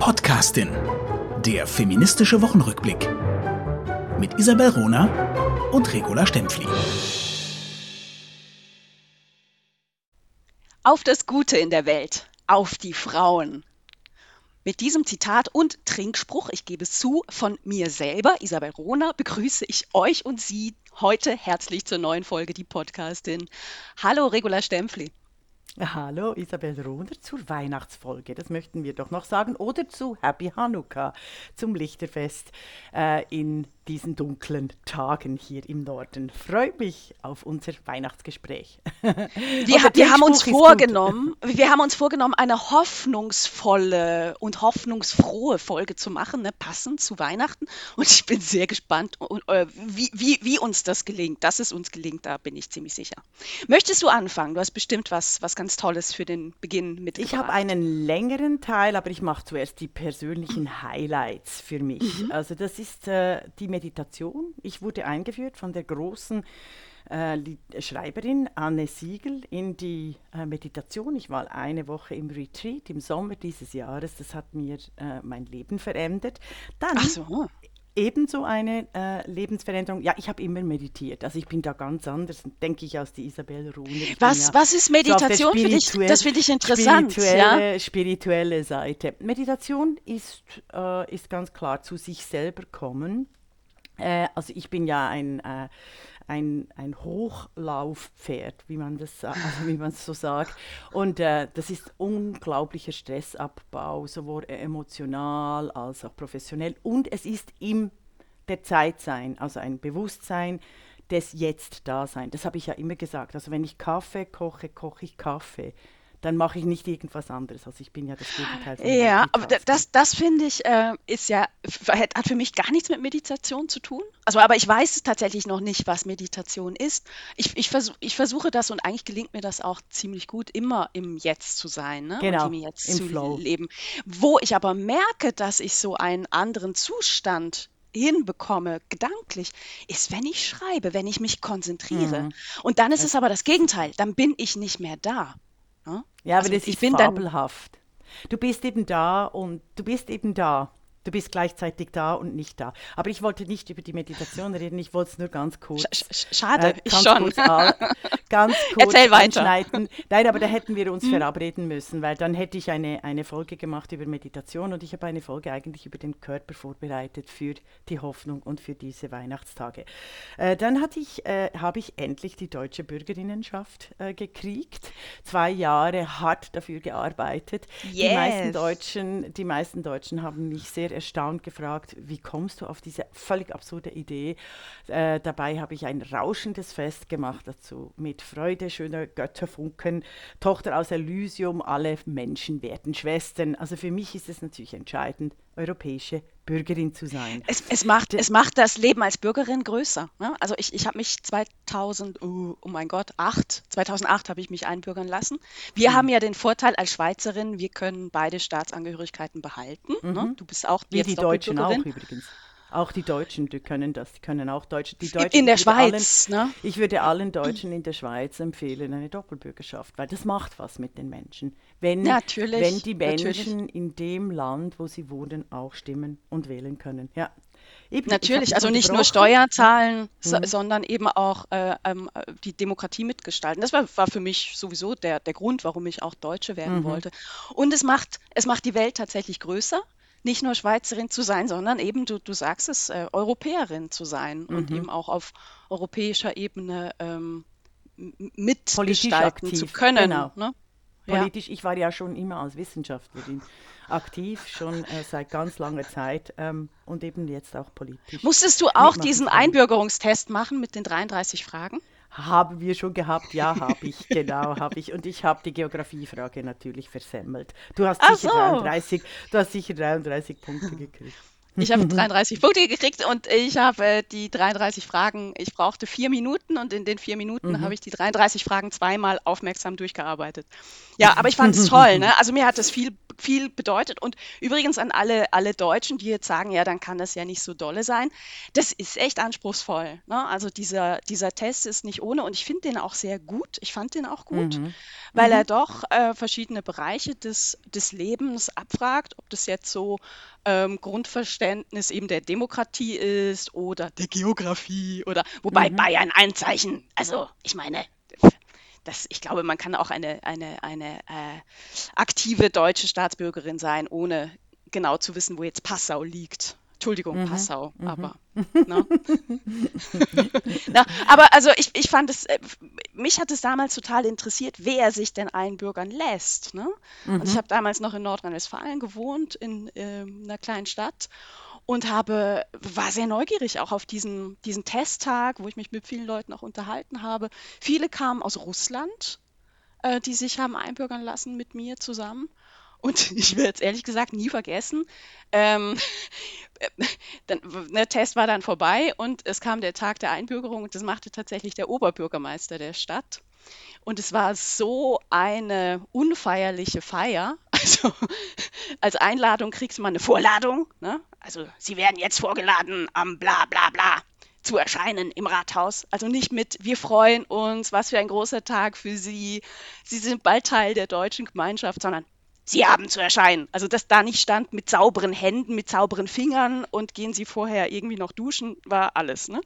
Podcastin. Der feministische Wochenrückblick. Mit Isabel Rona und Regula Stempfli. Auf das Gute in der Welt. Auf die Frauen. Mit diesem Zitat und Trinkspruch, ich gebe es zu, von mir selber, Isabel Rona, begrüße ich euch und Sie heute herzlich zur neuen Folge Die Podcastin. Hallo, Regula Stempfli. Hallo Isabel Rohner zur Weihnachtsfolge, das möchten wir doch noch sagen, oder zu Happy Hanukkah, zum Lichterfest äh, in diesen dunklen Tagen hier im Norden. Freue mich auf unser Weihnachtsgespräch. Wir, wir haben uns vorgenommen, wir haben uns vorgenommen, eine hoffnungsvolle und hoffnungsfrohe Folge zu machen, ne, passend zu Weihnachten. Und ich bin sehr gespannt, äh, wie, wie, wie uns das gelingt. Dass es uns gelingt, da bin ich ziemlich sicher. Möchtest du anfangen? Du hast bestimmt was, was ganz Tolles für den Beginn mitgebracht. Ich habe einen längeren Teil, aber ich mache zuerst die persönlichen Highlights für mich. Mhm. Also das ist äh, die Meditation. Ich wurde eingeführt von der großen äh, Schreiberin Anne Siegel in die äh, Meditation. Ich war eine Woche im Retreat im Sommer dieses Jahres. Das hat mir äh, mein Leben verändert. Dann Ach so. Ebenso eine äh, Lebensveränderung. Ja, ich habe immer meditiert. Also ich bin da ganz anders, denke ich, als die Isabel Ruhner. Was, ja was ist Meditation so für dich? Das finde ich interessant. Spirituelle, ja? spirituelle Seite. Meditation ist, äh, ist ganz klar zu sich selber kommen äh, also ich bin ja ein, äh, ein, ein Hochlauffpferd, wie man das also wie man so sagt. Und äh, das ist unglaublicher Stressabbau, sowohl emotional als auch professionell. Und es ist im der Zeit sein, also ein Bewusstsein des Jetzt-Dasein. Das habe ich ja immer gesagt. Also wenn ich Kaffee koche, koche ich Kaffee dann mache ich nicht irgendwas anderes. Also ich bin ja das Gegenteil von Ja, aber das, das finde ich, äh, ist ja, hat für mich gar nichts mit Meditation zu tun. Also, aber ich weiß tatsächlich noch nicht, was Meditation ist. Ich, ich, versuch, ich versuche das und eigentlich gelingt mir das auch ziemlich gut, immer im Jetzt zu sein ne? genau, und im Jetzt im zu Flow. leben. Wo ich aber merke, dass ich so einen anderen Zustand hinbekomme, gedanklich, ist, wenn ich schreibe, wenn ich mich konzentriere. Mhm. Und dann ist es aber das Gegenteil, dann bin ich nicht mehr da. Ja, aber also das ist fabelhaft. Du bist eben da und du bist eben da. Du bist gleichzeitig da und nicht da. Aber ich wollte nicht über die Meditation reden, ich wollte es nur ganz kurz. Sch schade, äh, ich schon. Kurz, ganz kurz Erzähl weiter. Anschneiden. Nein, aber da hätten wir uns mhm. verabreden müssen, weil dann hätte ich eine, eine Folge gemacht über Meditation und ich habe eine Folge eigentlich über den Körper vorbereitet für die Hoffnung und für diese Weihnachtstage. Äh, dann hatte ich, äh, habe ich endlich die deutsche Bürgerinnenschaft äh, gekriegt. Zwei Jahre hart dafür gearbeitet. Yes. Die meisten Deutschen, die meisten Deutschen haben mich sehr erstaunt gefragt, wie kommst du auf diese völlig absurde Idee? Äh, dabei habe ich ein rauschendes Fest gemacht dazu mit Freude, schöner Götterfunken, Tochter aus Elysium, alle Menschen werden Schwestern. Also für mich ist es natürlich entscheidend, europäische Bürgerin zu sein. Es, es, macht, es macht das Leben als Bürgerin größer. Ne? Also ich, ich habe mich 2000, oh, mein Gott, 8, 2008 habe ich mich einbürgern lassen. Wir mhm. haben ja den Vorteil als Schweizerin, wir können beide Staatsangehörigkeiten behalten. Ne? Mhm. Ne? Du bist auch Wie jetzt die Deutschen auch übrigens. Auch die Deutschen, die können das, die können auch Deutsch. Die Deutschen, in der Schweiz, allen, ne? Ich würde allen Deutschen in der Schweiz empfehlen, eine Doppelbürgerschaft, weil das macht was mit den Menschen. Wenn, natürlich, wenn die Menschen natürlich. in dem Land, wo sie wohnen, auch stimmen und wählen können. Ja. Eben, Natürlich, also nicht nur Steuern zahlen, mhm. sondern eben auch äh, ähm, die Demokratie mitgestalten. Das war, war, für mich sowieso der, der Grund, warum ich auch Deutsche werden mhm. wollte. Und es macht, es macht die Welt tatsächlich größer nicht nur Schweizerin zu sein, sondern eben, du, du sagst es, äh, Europäerin zu sein mhm. und eben auch auf europäischer Ebene ähm, mitgestalten zu können. Genau. Ne? Politisch, ja. ich war ja schon immer als Wissenschaftlerin aktiv, schon äh, seit ganz langer Zeit ähm, und eben jetzt auch politisch. Musstest du auch diesen Einbürgerungstest machen mit den 33 Fragen? Haben wir schon gehabt? Ja, habe ich, genau, habe ich. Und ich habe die Geografiefrage natürlich versemmelt. Du hast, sicher so. 33, du hast sicher 33 Punkte gekriegt. Ich habe 33 Punkte gekriegt und ich habe äh, die 33 Fragen, ich brauchte vier Minuten und in den vier Minuten mhm. habe ich die 33 Fragen zweimal aufmerksam durchgearbeitet. Ja, aber ich fand es toll. Ne? Also mir hat es viel viel bedeutet. Und übrigens an alle, alle Deutschen, die jetzt sagen, ja, dann kann das ja nicht so dolle sein. Das ist echt anspruchsvoll. Ne? Also dieser, dieser Test ist nicht ohne und ich finde den auch sehr gut. Ich fand den auch gut, mhm. weil mhm. er doch äh, verschiedene Bereiche des, des Lebens abfragt, ob das jetzt so ähm, Grundverständnis eben der Demokratie ist oder der Geografie oder wobei mhm. Bayern ein Zeichen, also ich meine, das, ich glaube, man kann auch eine, eine, eine äh, aktive deutsche Staatsbürgerin sein, ohne genau zu wissen, wo jetzt Passau liegt. Entschuldigung, mhm. Passau, mhm. aber. Ne? na, aber also ich, ich fand es, äh, mich hat es damals total interessiert, wer sich denn einbürgern lässt. Ne? Mhm. Und ich habe damals noch in Nordrhein-Westfalen gewohnt, in äh, einer kleinen Stadt und habe, war sehr neugierig auch auf diesen, diesen Testtag, wo ich mich mit vielen Leuten auch unterhalten habe. Viele kamen aus Russland, äh, die sich haben einbürgern lassen mit mir zusammen. Und ich werde es ehrlich gesagt nie vergessen. Ähm, dann, der Test war dann vorbei und es kam der Tag der Einbürgerung und das machte tatsächlich der Oberbürgermeister der Stadt. Und es war so eine unfeierliche Feier. Also als Einladung kriegst du mal eine Vorladung. Ne? Also Sie werden jetzt vorgeladen am bla bla bla zu erscheinen im Rathaus. Also nicht mit, wir freuen uns, was für ein großer Tag für Sie. Sie sind bald Teil der deutschen Gemeinschaft, sondern Sie haben zu erscheinen. Also dass da nicht stand mit sauberen Händen, mit sauberen Fingern und gehen Sie vorher irgendwie noch duschen, war alles. Ne?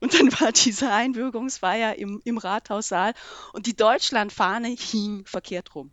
Und dann war diese Einwirkungsfeier im, im Rathaussaal und die Deutschlandfahne hing verkehrt rum.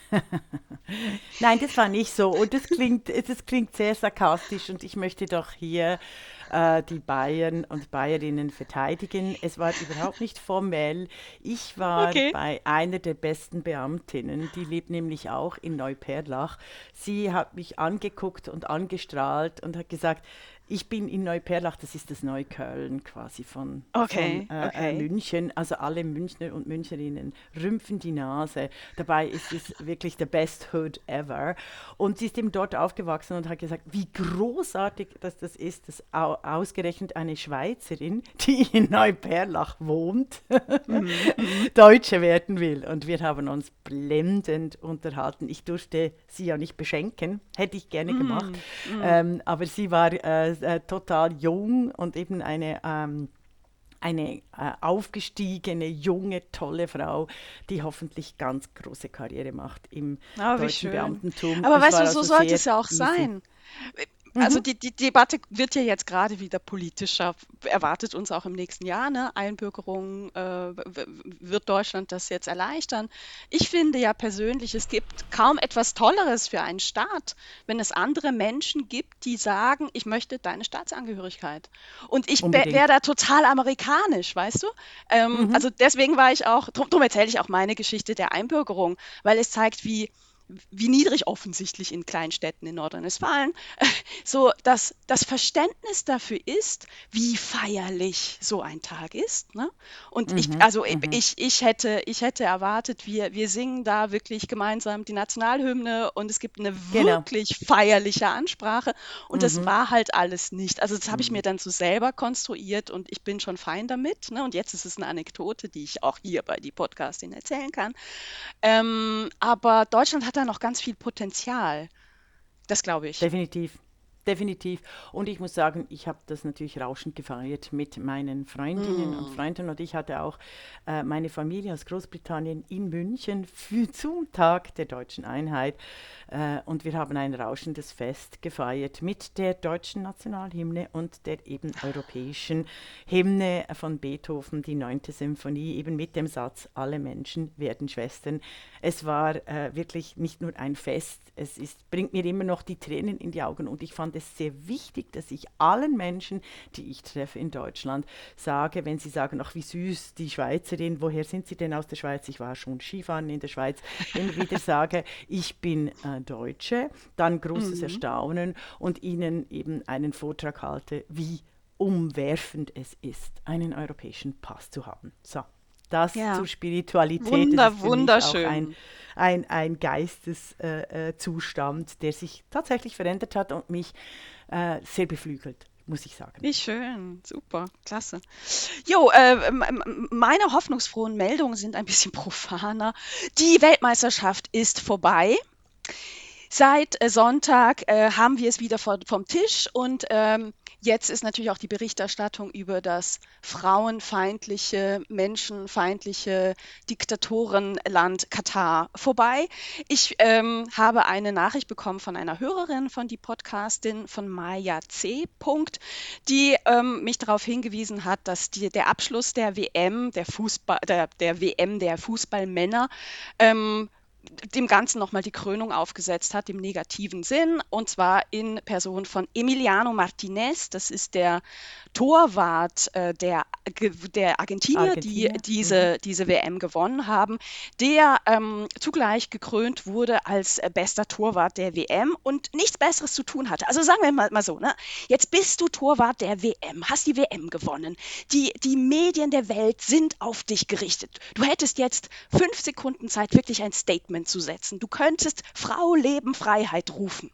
Nein, das war nicht so. Und das klingt, das klingt sehr sarkastisch und ich möchte doch hier äh, die Bayern und Bayerinnen verteidigen. Es war überhaupt nicht formell. Ich war okay. bei einer der besten Beamtinnen, die lebt nämlich auch in Neuperlach. Sie hat mich angeguckt und angestrahlt und hat gesagt, ich bin in Neuperlach, das ist das Neukölln quasi von, okay, von äh, äh okay. München. Also alle Münchner und Münchnerinnen rümpfen die Nase. Dabei ist es wirklich the best hood ever. Und sie ist eben dort aufgewachsen und hat gesagt, wie großartig dass das ist, dass ausgerechnet eine Schweizerin, die in Neuperlach wohnt, mhm. Deutsche werden will. Und wir haben uns blendend unterhalten. Ich durfte sie ja nicht beschenken, hätte ich gerne mhm. gemacht. Mhm. Ähm, aber sie war äh, äh, total jung und eben eine ähm, eine äh, aufgestiegene, junge, tolle Frau, die hoffentlich ganz große Karriere macht im oh, deutschen Beamtentum. Aber weißt du, so also sollte es ja auch easy. sein. Also mhm. die, die Debatte wird ja jetzt gerade wieder politischer, erwartet uns auch im nächsten Jahr. Ne? Einbürgerung, äh, wird Deutschland das jetzt erleichtern? Ich finde ja persönlich, es gibt kaum etwas Tolleres für einen Staat, wenn es andere Menschen gibt, die sagen, ich möchte deine Staatsangehörigkeit. Und ich wäre da total amerikanisch, weißt du? Ähm, mhm. Also deswegen war ich auch, darum erzähle ich auch meine Geschichte der Einbürgerung, weil es zeigt, wie wie niedrig offensichtlich in kleinen Städten in Nordrhein-Westfalen, so dass das Verständnis dafür ist, wie feierlich so ein Tag ist. Ne? Und mhm, ich, also mhm. ich, ich, hätte, ich hätte erwartet, wir, wir singen da wirklich gemeinsam die Nationalhymne und es gibt eine genau. wirklich feierliche Ansprache und mhm. das war halt alles nicht. Also das habe ich mir mhm. dann so selber konstruiert und ich bin schon fein damit. Ne? Und jetzt ist es eine Anekdote, die ich auch hier bei die Podcastin erzählen kann. Ähm, aber Deutschland hat da noch ganz viel Potenzial. Das glaube ich. Definitiv. Definitiv. Und ich muss sagen, ich habe das natürlich rauschend gefeiert mit meinen Freundinnen mm. und Freunden. Und ich hatte auch äh, meine Familie aus Großbritannien in München für, zum Tag der deutschen Einheit. Äh, und wir haben ein rauschendes Fest gefeiert mit der deutschen Nationalhymne und der eben europäischen Hymne von Beethoven, die neunte Symphonie, eben mit dem Satz, alle Menschen werden Schwestern. Es war äh, wirklich nicht nur ein Fest, es ist, bringt mir immer noch die Tränen in die Augen und ich fand es sehr wichtig, dass ich allen Menschen, die ich treffe in Deutschland, sage, wenn sie sagen, ach wie süß, die Schweizerin, woher sind Sie denn aus der Schweiz? Ich war schon Skifahren in der Schweiz, immer wieder sage, ich bin äh, Deutsche, dann großes mhm. Erstaunen und ihnen eben einen Vortrag halte, wie umwerfend es ist, einen europäischen Pass zu haben. So das ja. zur Spiritualität. Wunder, ist wunderschön. ein, ein, ein Geisteszustand, äh, der sich tatsächlich verändert hat und mich äh, sehr beflügelt muss ich sagen. Wie schön, super, klasse. Jo, äh, meine hoffnungsfrohen Meldungen sind ein bisschen profaner. Die Weltmeisterschaft ist vorbei. Seit äh, Sonntag äh, haben wir es wieder vor, vom Tisch und ähm, Jetzt ist natürlich auch die Berichterstattung über das frauenfeindliche, menschenfeindliche Diktatorenland Katar vorbei. Ich ähm, habe eine Nachricht bekommen von einer Hörerin von die Podcastin von Maya C. Punkt, die ähm, mich darauf hingewiesen hat, dass die, der Abschluss der WM, der Fußball, der, der WM der Fußballmänner ähm, dem Ganzen nochmal die Krönung aufgesetzt hat, im negativen Sinn, und zwar in Person von Emiliano Martinez, das ist der Torwart äh, der, der Argentinier, Argentinier, die diese, mhm. diese WM gewonnen haben, der ähm, zugleich gekrönt wurde als bester Torwart der WM und nichts Besseres zu tun hatte. Also sagen wir mal, mal so, ne? jetzt bist du Torwart der WM, hast die WM gewonnen, die, die Medien der Welt sind auf dich gerichtet. Du hättest jetzt fünf Sekunden Zeit, wirklich ein Statement zu setzen. Du könntest Frau, Leben, Freiheit rufen.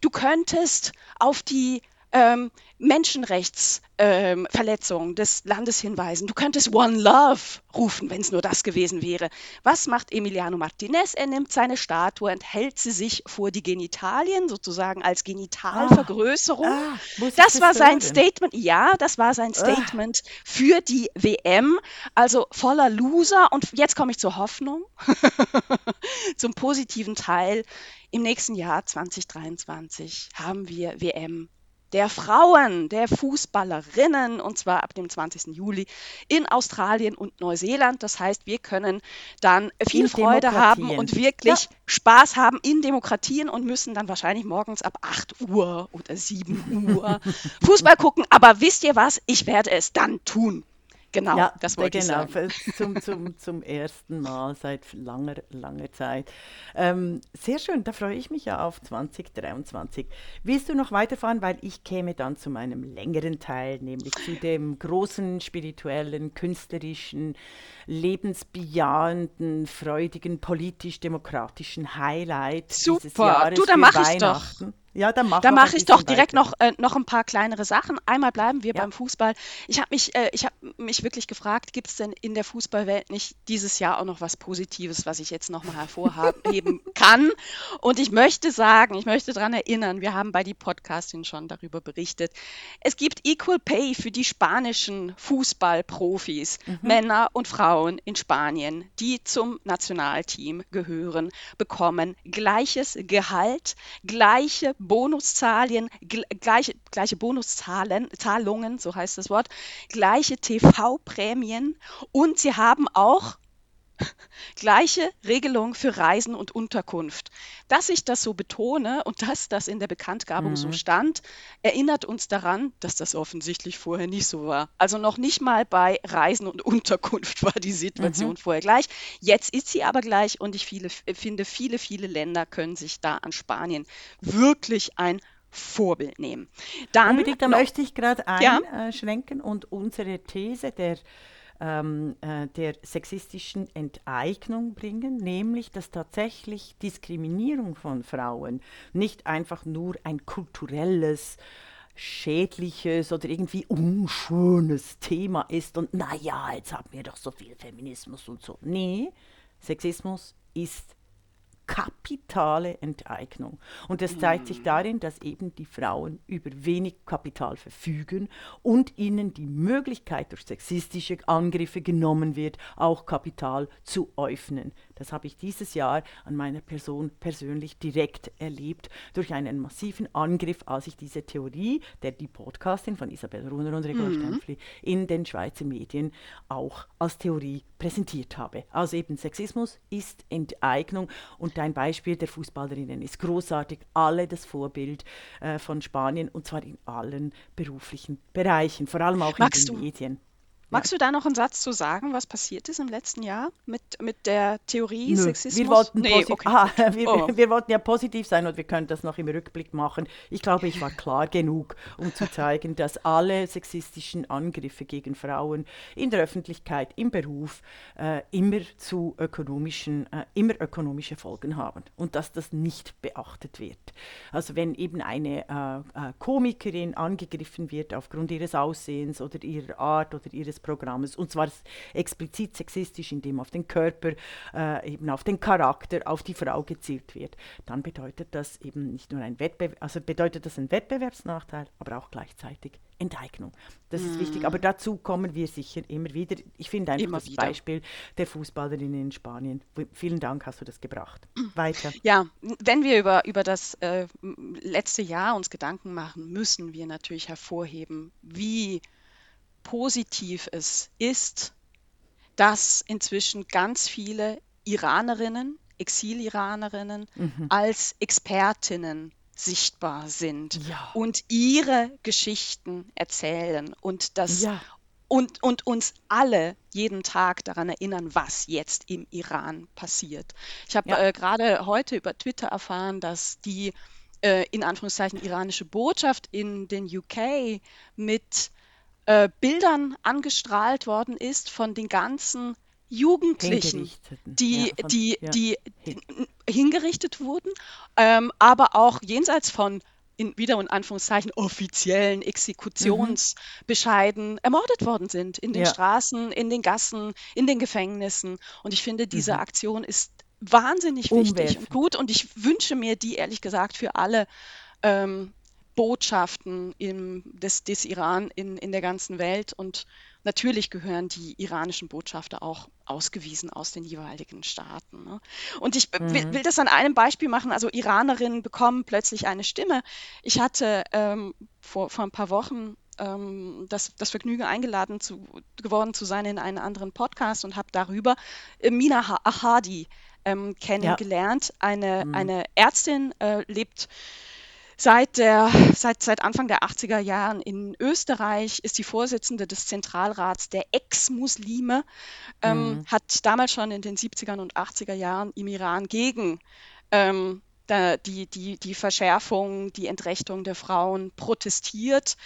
Du könntest auf die ähm, Menschenrechtsverletzungen ähm, des Landes hinweisen. Du könntest One Love rufen, wenn es nur das gewesen wäre. Was macht Emiliano Martinez? Er nimmt seine Statue und hält sie sich vor die Genitalien, sozusagen als Genitalvergrößerung. Ah, ah, das war sein Statement. Ja, das war sein ah. Statement ah. für die WM. Also voller Loser. Und jetzt komme ich zur Hoffnung, zum positiven Teil. Im nächsten Jahr 2023 haben wir WM der Frauen, der Fußballerinnen, und zwar ab dem 20. Juli in Australien und Neuseeland. Das heißt, wir können dann viel in Freude haben und wirklich ja. Spaß haben in Demokratien und müssen dann wahrscheinlich morgens ab 8 Uhr oder 7 Uhr Fußball gucken. Aber wisst ihr was? Ich werde es dann tun. Genau, ja, das wollte genau, ich sagen. Zum, zum, zum ersten Mal seit langer, langer Zeit. Ähm, sehr schön, da freue ich mich ja auf 2023. Willst du noch weiterfahren, weil ich käme dann zu meinem längeren Teil, nämlich zu dem großen spirituellen, künstlerischen, lebensbejahenden, freudigen, politisch-demokratischen Highlight Super. dieses Jahres du, da mache ich doch. Ja, dann mach da mache ich doch direkt noch, äh, noch ein paar kleinere Sachen. Einmal bleiben wir ja. beim Fußball. Ich habe mich, äh, hab mich wirklich gefragt, gibt es denn in der Fußballwelt nicht dieses Jahr auch noch was Positives, was ich jetzt nochmal hervorheben kann? Und ich möchte sagen, ich möchte daran erinnern, wir haben bei die Podcastin schon darüber berichtet. Es gibt Equal Pay für die spanischen Fußballprofis, mhm. Männer und Frauen in Spanien, die zum Nationalteam gehören, bekommen gleiches Gehalt, gleiche Bonuszahlen, gleiche, gleiche Bonuszahlen, Zahlungen, so heißt das Wort, gleiche TV-Prämien und sie haben auch Gleiche Regelung für Reisen und Unterkunft. Dass ich das so betone und dass das in der Bekanntgabung mhm. so stand, erinnert uns daran, dass das offensichtlich vorher nicht so war. Also noch nicht mal bei Reisen und Unterkunft war die Situation mhm. vorher gleich. Jetzt ist sie aber gleich und ich viele, finde, viele, viele Länder können sich da an Spanien wirklich ein Vorbild nehmen. Dann Unbedingt, da noch, möchte ich gerade einschränken ja. und unsere These der ähm, äh, der sexistischen Enteignung bringen, nämlich dass tatsächlich Diskriminierung von Frauen nicht einfach nur ein kulturelles, schädliches oder irgendwie unschönes Thema ist und naja, jetzt haben wir doch so viel Feminismus und so. Nee, Sexismus ist kapitale Enteignung. Und das zeigt sich hm. darin, dass eben die Frauen über wenig Kapital verfügen und ihnen die Möglichkeit durch sexistische Angriffe genommen wird, auch Kapital zu öffnen. Das habe ich dieses Jahr an meiner Person persönlich direkt erlebt durch einen massiven Angriff, als ich diese Theorie, der die Podcastin von Isabel Runer und Regula mhm. Stempfli in den Schweizer Medien auch als Theorie präsentiert habe. Also eben Sexismus ist Enteignung und dein Beispiel der Fußballerinnen ist großartig. Alle das Vorbild äh, von Spanien und zwar in allen beruflichen Bereichen, vor allem auch Magst in den Medien. Magst du da noch einen Satz zu sagen, was passiert ist im letzten Jahr mit, mit der Theorie Nö, Sexismus? Wir wollten, nee, okay. ah, wir, oh. wir, wollten ja positiv sein und wir können das noch im Rückblick machen. Ich glaube, ich war klar genug, um zu zeigen, dass alle sexistischen Angriffe gegen Frauen in der Öffentlichkeit, im Beruf äh, immer zu ökonomischen, äh, immer ökonomische Folgen haben und dass das nicht beachtet wird. Also wenn eben eine äh, äh Komikerin angegriffen wird aufgrund ihres Aussehens oder ihrer Art oder ihres Programmes und zwar explizit sexistisch, indem auf den Körper, äh, eben auf den Charakter, auf die Frau gezielt wird, dann bedeutet das eben nicht nur ein Wettbewerb, also bedeutet das ein Wettbewerbsnachteil, aber auch gleichzeitig Enteignung. Das mm. ist wichtig, aber dazu kommen wir sicher immer wieder. Ich finde einfach immer das wieder. Beispiel der Fußballerin in Spanien. Vielen Dank, hast du das gebracht. Weiter. Ja, wenn wir über, über das äh, letzte Jahr uns Gedanken machen, müssen wir natürlich hervorheben, wie positiv es ist, dass inzwischen ganz viele Iranerinnen, Exil-Iranerinnen mhm. als Expertinnen sichtbar sind ja. und ihre Geschichten erzählen und das ja. und, und uns alle jeden Tag daran erinnern, was jetzt im Iran passiert. Ich habe ja. äh, gerade heute über Twitter erfahren, dass die äh, in Anführungszeichen iranische Botschaft in den UK mit äh, Bildern angestrahlt worden ist von den ganzen Jugendlichen, die, ja, von, die, ja. die, die hingerichtet wurden, ähm, aber auch jenseits von in, wieder in Anführungszeichen offiziellen Exekutionsbescheiden mhm. ermordet worden sind in den ja. Straßen, in den Gassen, in den Gefängnissen. Und ich finde, diese mhm. Aktion ist wahnsinnig wichtig und gut und ich wünsche mir die ehrlich gesagt für alle ähm, Botschaften im, des, des Iran in, in der ganzen Welt und Natürlich gehören die iranischen Botschafter auch ausgewiesen aus den jeweiligen Staaten. Ne? Und ich mhm. will, will, das an einem Beispiel machen. Also Iranerinnen bekommen plötzlich eine Stimme. Ich hatte ähm, vor, vor ein paar Wochen ähm, das, das Vergnügen eingeladen zu, geworden zu sein in einen anderen Podcast und habe darüber äh, Mina Ahadi ähm, kennengelernt. Ja. Eine, mhm. eine Ärztin äh, lebt Seit, der, seit, seit Anfang der 80er Jahren in Österreich ist die Vorsitzende des Zentralrats der Ex-Muslime, ähm, mhm. hat damals schon in den 70er und 80er Jahren im Iran gegen ähm, die, die, die Verschärfung, die Entrechtung der Frauen protestiert.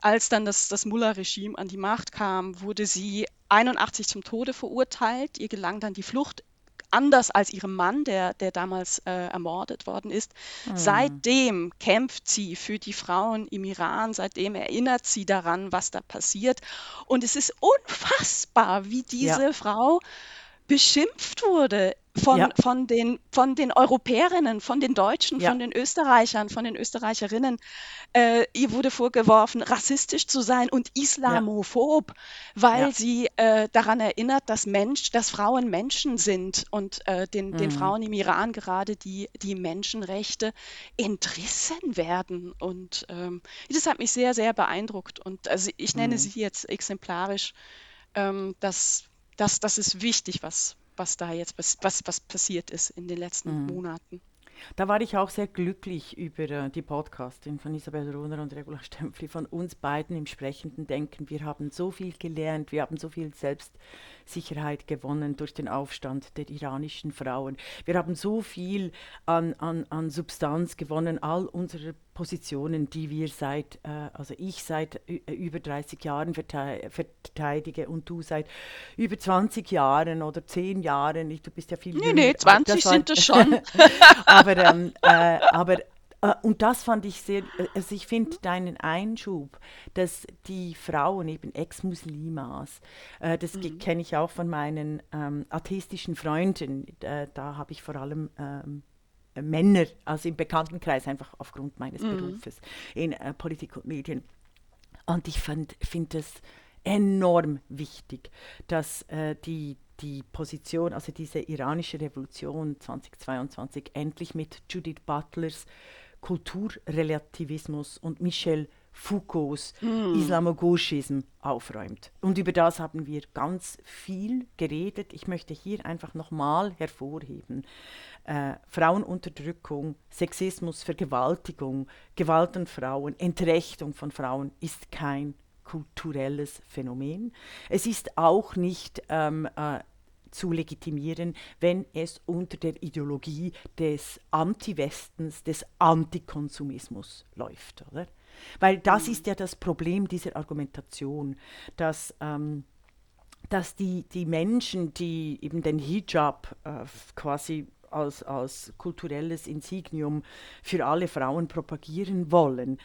Als dann das, das Mullah-Regime an die Macht kam, wurde sie 81 zum Tode verurteilt. Ihr gelang dann die Flucht anders als ihrem Mann, der, der damals äh, ermordet worden ist. Mhm. Seitdem kämpft sie für die Frauen im Iran, seitdem erinnert sie daran, was da passiert. Und es ist unfassbar, wie diese ja. Frau beschimpft wurde von, ja. von, den, von den Europäerinnen, von den Deutschen, ja. von den Österreichern, von den Österreicherinnen. Äh, ihr wurde vorgeworfen, rassistisch zu sein und islamophob, weil sie äh, daran erinnert, dass Mensch, dass Frauen Menschen sind und äh, den, mhm. den Frauen im Iran gerade die, die Menschenrechte entrissen werden. Und ähm, das hat mich sehr, sehr beeindruckt. Und also ich nenne mhm. sie jetzt exemplarisch, ähm, dass das, das ist wichtig, was, was da jetzt was, was passiert ist in den letzten mhm. Monaten. Da war ich auch sehr glücklich über äh, die Podcastin von Isabel Runer und Regula Stempfli, von uns beiden im sprechenden Denken. Wir haben so viel gelernt, wir haben so viel Selbstsicherheit gewonnen durch den Aufstand der iranischen Frauen. Wir haben so viel an, an, an Substanz gewonnen, all unsere Positionen, die wir seit, äh, also ich seit über 30 Jahren verteidige und du seit über 20 Jahren oder 10 Jahren. Ich, du bist ja viel Nee, jünger. nee, 20 das sind es schon. aber, ähm, äh, aber äh, und das fand ich sehr, äh, also ich finde deinen Einschub, dass die Frauen eben Ex-Muslimas, äh, das mhm. kenne ich auch von meinen ähm, atheistischen Freunden, äh, da habe ich vor allem ähm, Männer, also im Bekanntenkreis, einfach aufgrund meines mhm. Berufes in äh, Politik und Medien. Und ich finde es enorm wichtig, dass äh, die, die Position, also diese iranische Revolution 2022 endlich mit Judith Butlers Kulturrelativismus und Michel Foucaults mm. Islamogoschism aufräumt. Und über das haben wir ganz viel geredet. Ich möchte hier einfach nochmal hervorheben. Äh, Frauenunterdrückung, Sexismus, Vergewaltigung, Gewalt an Frauen, Entrechtung von Frauen ist kein kulturelles Phänomen. Es ist auch nicht ähm, äh, zu legitimieren, wenn es unter der Ideologie des Anti-Westens, des Antikonsumismus läuft, oder? Weil das mhm. ist ja das Problem dieser Argumentation, dass, ähm, dass die, die Menschen, die eben den Hijab äh, quasi als, als kulturelles Insignium für alle Frauen propagieren wollen,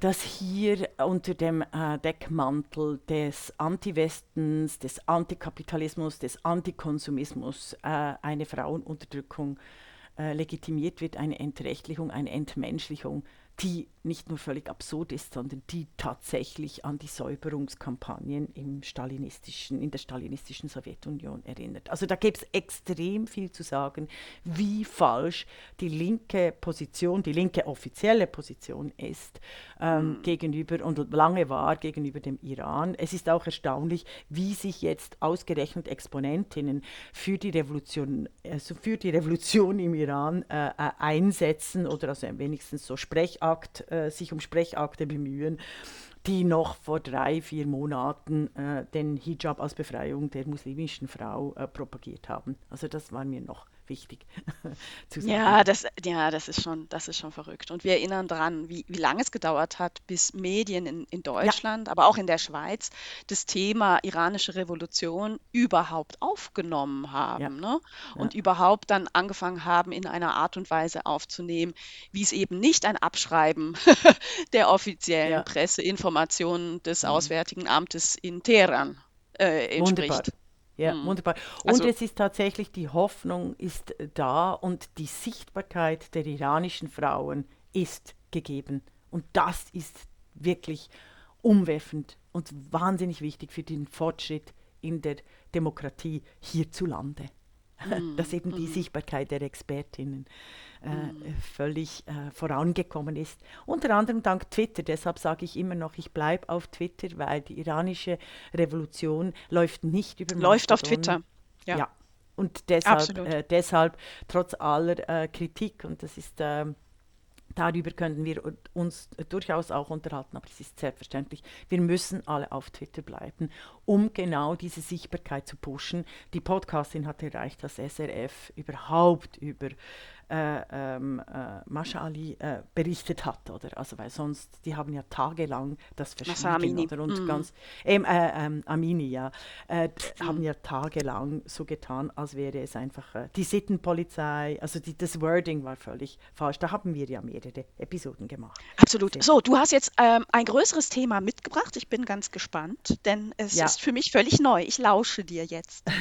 dass hier unter dem äh, Deckmantel des Anti-Westens, des Antikapitalismus, des Antikonsumismus äh, eine Frauenunterdrückung äh, legitimiert wird, eine Entrechtlichung, eine Entmenschlichung die nicht nur völlig absurd ist, sondern die tatsächlich an die Säuberungskampagnen im stalinistischen, in der stalinistischen Sowjetunion erinnert. Also da gibt es extrem viel zu sagen, wie falsch die linke Position, die linke offizielle Position ist ähm, mhm. gegenüber und lange war gegenüber dem Iran. Es ist auch erstaunlich, wie sich jetzt ausgerechnet Exponentinnen für die Revolution, also für die Revolution im Iran äh, äh einsetzen oder also wenigstens so Sprechakt äh, sich um Sprechakte bemühen, die noch vor drei, vier Monaten äh, den Hijab als Befreiung der muslimischen Frau äh, propagiert haben. Also das war mir noch wichtig zu sagen. Ja, das, ja das, ist schon, das ist schon verrückt. Und wir erinnern daran, wie, wie lange es gedauert hat, bis Medien in, in Deutschland, ja. aber auch in der Schweiz das Thema iranische Revolution überhaupt aufgenommen haben. Ja. Ne? Und ja. überhaupt dann angefangen haben, in einer Art und Weise aufzunehmen, wie es eben nicht ein Abschreiben der offiziellen Presseinformationen des mhm. Auswärtigen Amtes in Teheran äh, entspricht. Wunderbar. Ja, mhm. wunderbar. Und also, es ist tatsächlich, die Hoffnung ist da und die Sichtbarkeit der iranischen Frauen ist gegeben. Und das ist wirklich umwerfend und wahnsinnig wichtig für den Fortschritt in der Demokratie hierzulande. Mhm. Dass eben die mhm. Sichtbarkeit der Expertinnen äh, völlig äh, vorangekommen ist. Unter anderem dank Twitter. Deshalb sage ich immer noch, ich bleibe auf Twitter, weil die iranische Revolution läuft nicht über Läuft Mastodon. auf Twitter. Ja. ja. Und deshalb, äh, deshalb trotz aller äh, Kritik, und das ist ähm, Darüber könnten wir uns durchaus auch unterhalten, aber es ist selbstverständlich, wir müssen alle auf Twitter bleiben, um genau diese Sichtbarkeit zu pushen. Die Podcastin hat erreicht, dass SRF überhaupt über äh, ähm, äh, Mascha Ali äh, berichtet hat, oder? Also weil sonst, die haben ja tagelang das verschwiegen, oder? Und mm. ganz, ähm, äh, ähm, Amini, ja, mm. haben ja tagelang so getan, als wäre es einfach äh, die Sittenpolizei, also die, das Wording war völlig falsch. Da haben wir ja mehrere Episoden gemacht. Absolut. So, du hast jetzt ähm, ein größeres Thema mitgebracht. Ich bin ganz gespannt, denn es ja. ist für mich völlig neu. Ich lausche dir jetzt.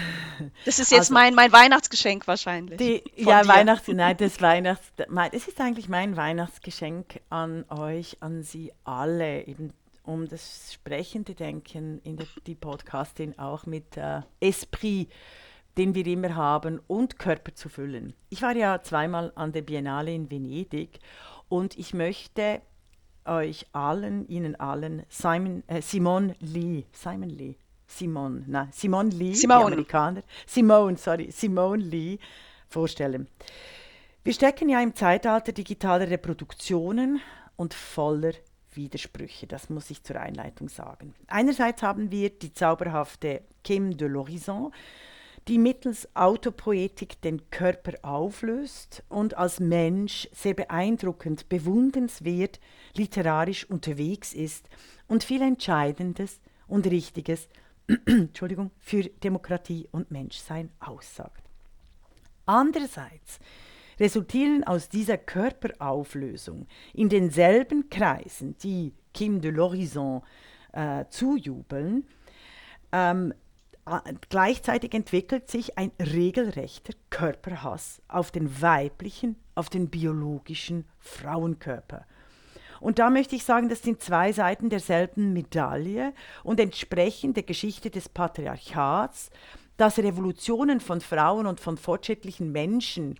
Das ist jetzt also, mein, mein Weihnachtsgeschenk wahrscheinlich. Die, ja, Weihnachts, nein, das Weihnachts, es ist eigentlich mein Weihnachtsgeschenk an euch, an Sie alle, eben um das sprechende Denken in der, die Podcastin auch mit äh, Esprit, den wir immer haben, und Körper zu füllen. Ich war ja zweimal an der Biennale in Venedig und ich möchte euch allen, Ihnen allen, Simon, äh, Simon Lee, Simon Lee, Simon, nein, Simon Lee, Simone. die Amerikaner, Simone, sorry, Simone Lee vorstellen. Wir stecken ja im Zeitalter digitaler Reproduktionen und voller Widersprüche, das muss ich zur Einleitung sagen. Einerseits haben wir die zauberhafte Kim de l'Horizon, die mittels Autopoetik den Körper auflöst und als Mensch sehr beeindruckend, bewundernswert literarisch unterwegs ist und viel Entscheidendes und Richtiges Entschuldigung, für Demokratie und Menschsein aussagt. Andererseits resultieren aus dieser Körperauflösung in denselben Kreisen, die Kim de l'Horizon äh, zujubeln, ähm, gleichzeitig entwickelt sich ein regelrechter Körperhass auf den weiblichen, auf den biologischen Frauenkörper. Und da möchte ich sagen, das sind zwei Seiten derselben Medaille und entsprechend der Geschichte des Patriarchats, dass Revolutionen von Frauen und von fortschrittlichen Menschen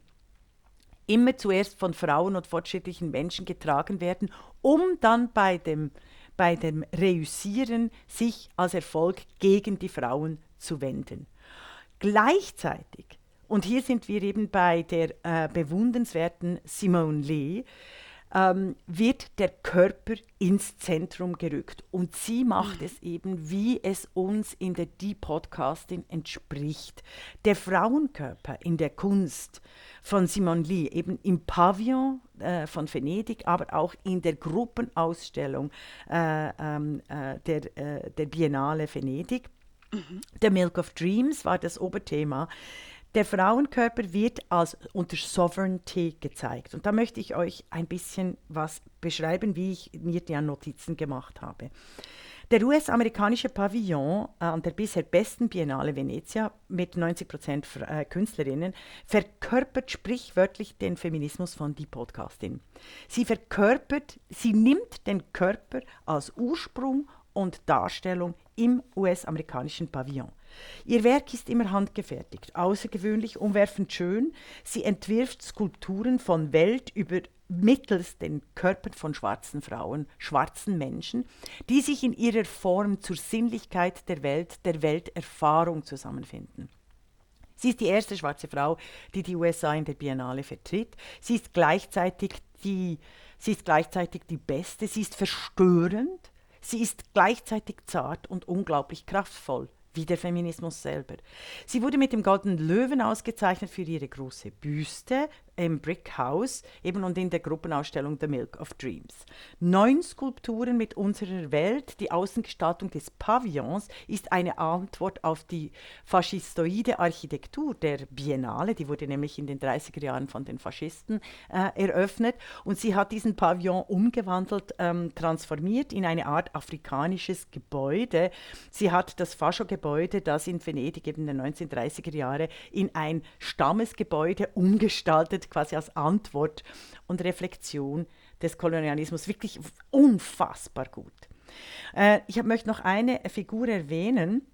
immer zuerst von Frauen und fortschrittlichen Menschen getragen werden, um dann bei dem, bei dem Reüssieren sich als Erfolg gegen die Frauen zu wenden. Gleichzeitig, und hier sind wir eben bei der äh, bewundernswerten Simone Lee, ähm, wird der Körper ins Zentrum gerückt. Und sie macht es eben, wie es uns in der Deep Podcasting entspricht. Der Frauenkörper in der Kunst von Simon Lee, eben im Pavillon äh, von Venedig, aber auch in der Gruppenausstellung äh, ähm, äh, der, äh, der Biennale Venedig. Mhm. The Milk of Dreams war das Oberthema der Frauenkörper wird als unter Sovereignty gezeigt. Und da möchte ich euch ein bisschen was beschreiben, wie ich mir die Notizen gemacht habe. Der US-amerikanische Pavillon äh, an der bisher besten Biennale Venezia mit 90 Prozent äh, Künstlerinnen verkörpert sprichwörtlich den Feminismus von die Podcastin. Sie verkörpert, sie nimmt den Körper als Ursprung und Darstellung im US-amerikanischen Pavillon. Ihr Werk ist immer handgefertigt, außergewöhnlich umwerfend schön. Sie entwirft Skulpturen von Welt über mittels den Körpern von schwarzen Frauen, schwarzen Menschen, die sich in ihrer Form zur Sinnlichkeit der Welt, der Welterfahrung zusammenfinden. Sie ist die erste schwarze Frau, die die USA in der Biennale vertritt. Sie ist gleichzeitig die, sie ist gleichzeitig die beste. Sie ist verstörend. Sie ist gleichzeitig zart und unglaublich kraftvoll wie der Feminismus selber. Sie wurde mit dem Goldenen Löwen ausgezeichnet für ihre große Büste, im Brick House eben und in der Gruppenausstellung The Milk of Dreams. Neun Skulpturen mit unserer Welt. Die Außengestaltung des Pavillons ist eine Antwort auf die faschistoide Architektur der Biennale. Die wurde nämlich in den 30er Jahren von den Faschisten äh, eröffnet und sie hat diesen Pavillon umgewandelt, ähm, transformiert in eine Art afrikanisches Gebäude. Sie hat das Fascho-Gebäude, das in Venedig eben in den 1930er Jahren in ein Stammesgebäude umgestaltet quasi als Antwort und Reflexion des Kolonialismus wirklich unfassbar gut. Äh, ich möchte noch eine Figur erwähnen.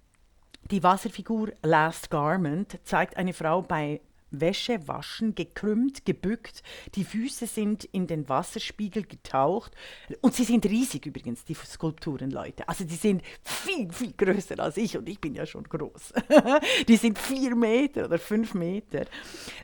Die Wasserfigur Last Garment zeigt eine Frau bei Wäsche waschen, gekrümmt, gebückt. Die Füße sind in den Wasserspiegel getaucht. Und sie sind riesig übrigens, die Skulpturen, Leute. Also die sind viel, viel größer als ich und ich bin ja schon groß. die sind vier Meter oder fünf Meter.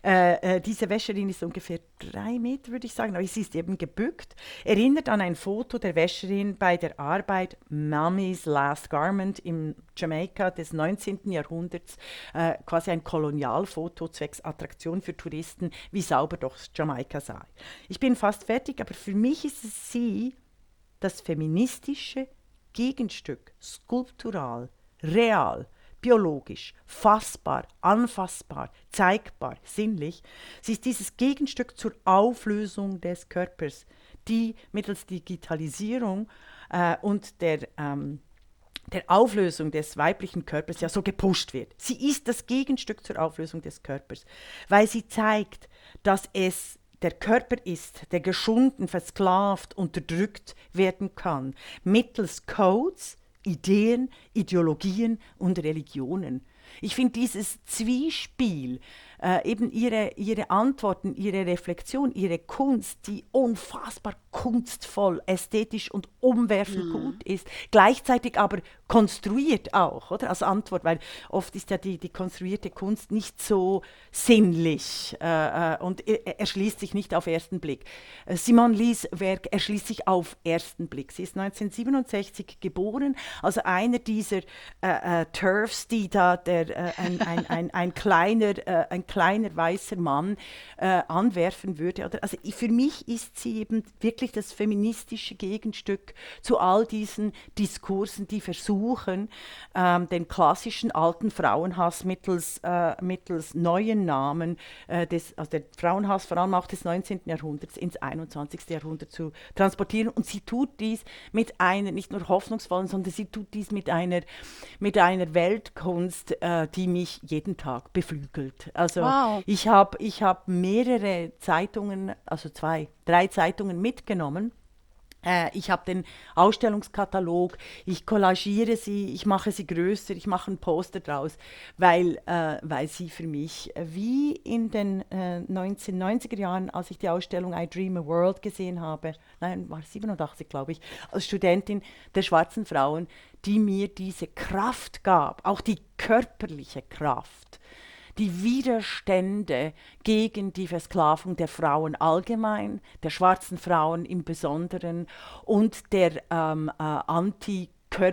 Äh, äh, diese Wäscherin ist ungefähr drei Meter, würde ich sagen, aber sie ist eben gebückt. Erinnert an ein Foto der Wäscherin bei der Arbeit Mummy's Last Garment im Jamaika des 19. Jahrhunderts. Äh, quasi ein Kolonialfoto zwecks Attraktion für Touristen, wie sauber doch Jamaika sei. Ich bin fast fertig, aber für mich ist es sie das feministische Gegenstück, skulptural, real, biologisch, fassbar, anfassbar, zeigbar, sinnlich. Sie ist dieses Gegenstück zur Auflösung des Körpers, die mittels Digitalisierung äh, und der ähm, der Auflösung des weiblichen Körpers ja so gepusht wird. Sie ist das Gegenstück zur Auflösung des Körpers, weil sie zeigt, dass es der Körper ist, der geschunden, versklavt, unterdrückt werden kann, mittels Codes, Ideen, Ideologien und Religionen. Ich finde dieses Zwiespiel äh, eben ihre, ihre Antworten, ihre Reflexion, ihre Kunst, die unfassbar kunstvoll, ästhetisch und umwerfend mhm. gut ist, gleichzeitig aber konstruiert auch, oder? Als Antwort, weil oft ist ja die, die konstruierte Kunst nicht so sinnlich äh, äh und erschließt sich nicht auf ersten Blick. Äh, Simone Lees Werk erschließt sich auf ersten Blick. Sie ist 1967 geboren, also einer dieser äh, äh, Turfs, die da der, ein, ein, ein, ein, kleiner, ein kleiner weißer Mann anwerfen würde. Oder? Also für mich ist sie eben wirklich das feministische Gegenstück zu all diesen Diskursen, die versuchen, ähm, den klassischen alten Frauenhass mittels, äh, mittels neuen Namen, äh, des, also der Frauenhass vor allem auch des 19. Jahrhunderts ins 21. Jahrhundert zu transportieren. Und sie tut dies mit einer, nicht nur hoffnungsvollen, sondern sie tut dies mit einer, mit einer Weltkunst, äh, die mich jeden Tag beflügelt. Also wow. ich habe ich hab mehrere Zeitungen, also zwei, drei Zeitungen mitgenommen. Äh, ich habe den Ausstellungskatalog, ich collagiere sie, ich mache sie größer, ich mache ein Poster draus, weil, äh, weil sie für mich, wie in den äh, 1990er Jahren, als ich die Ausstellung I Dream a World gesehen habe, nein, war 87, glaube ich, als Studentin der schwarzen Frauen, die mir diese Kraft gab, auch die körperliche Kraft die Widerstände gegen die Versklavung der Frauen allgemein, der schwarzen Frauen im Besonderen und der ähm, äh, anti äh,